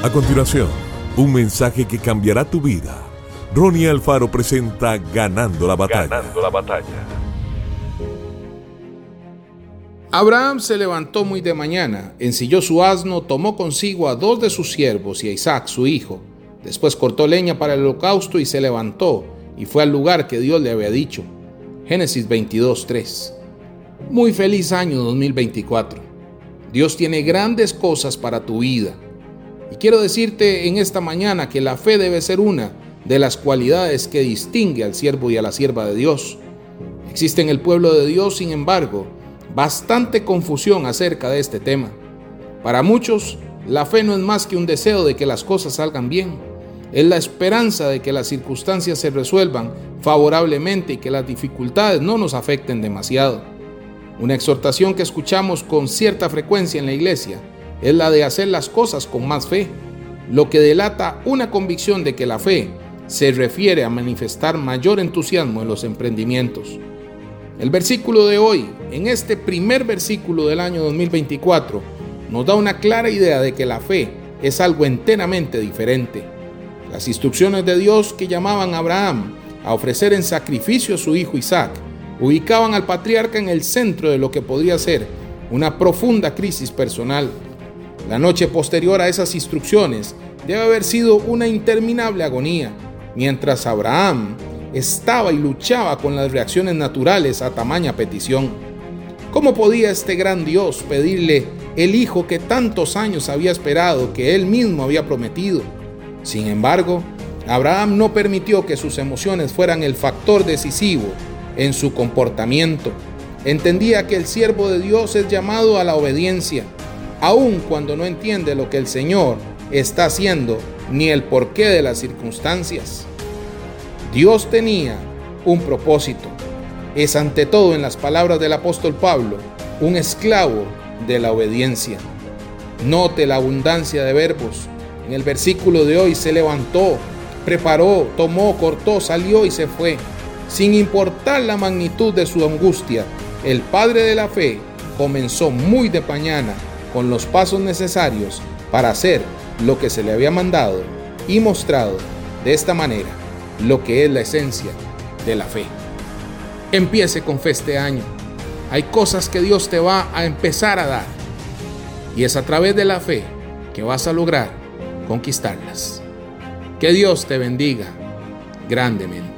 A continuación, un mensaje que cambiará tu vida. Ronnie Alfaro presenta Ganando la batalla. Ganando la batalla. Abraham se levantó muy de mañana, ensilló su asno, tomó consigo a dos de sus siervos y a Isaac su hijo. Después cortó leña para el holocausto y se levantó y fue al lugar que Dios le había dicho. Génesis 22:3. Muy feliz año 2024. Dios tiene grandes cosas para tu vida y quiero decirte en esta mañana que la fe debe ser una de las cualidades que distingue al siervo y a la sierva de Dios. Existe en el pueblo de Dios, sin embargo, bastante confusión acerca de este tema. Para muchos, la fe no es más que un deseo de que las cosas salgan bien. Es la esperanza de que las circunstancias se resuelvan favorablemente y que las dificultades no nos afecten demasiado. Una exhortación que escuchamos con cierta frecuencia en la iglesia es la de hacer las cosas con más fe, lo que delata una convicción de que la fe se refiere a manifestar mayor entusiasmo en los emprendimientos. El versículo de hoy, en este primer versículo del año 2024, nos da una clara idea de que la fe es algo enteramente diferente. Las instrucciones de Dios que llamaban a Abraham a ofrecer en sacrificio a su hijo Isaac ubicaban al patriarca en el centro de lo que podría ser una profunda crisis personal la noche posterior a esas instrucciones debe haber sido una interminable agonía, mientras Abraham estaba y luchaba con las reacciones naturales a tamaña petición. ¿Cómo podía este gran Dios pedirle el hijo que tantos años había esperado, que él mismo había prometido? Sin embargo, Abraham no permitió que sus emociones fueran el factor decisivo en su comportamiento. Entendía que el siervo de Dios es llamado a la obediencia aun cuando no entiende lo que el Señor está haciendo ni el porqué de las circunstancias. Dios tenía un propósito. Es ante todo en las palabras del apóstol Pablo, un esclavo de la obediencia. Note la abundancia de verbos. En el versículo de hoy se levantó, preparó, tomó, cortó, salió y se fue. Sin importar la magnitud de su angustia, el Padre de la Fe comenzó muy de mañana con los pasos necesarios para hacer lo que se le había mandado y mostrado de esta manera lo que es la esencia de la fe. Empiece con fe este año. Hay cosas que Dios te va a empezar a dar y es a través de la fe que vas a lograr conquistarlas. Que Dios te bendiga grandemente.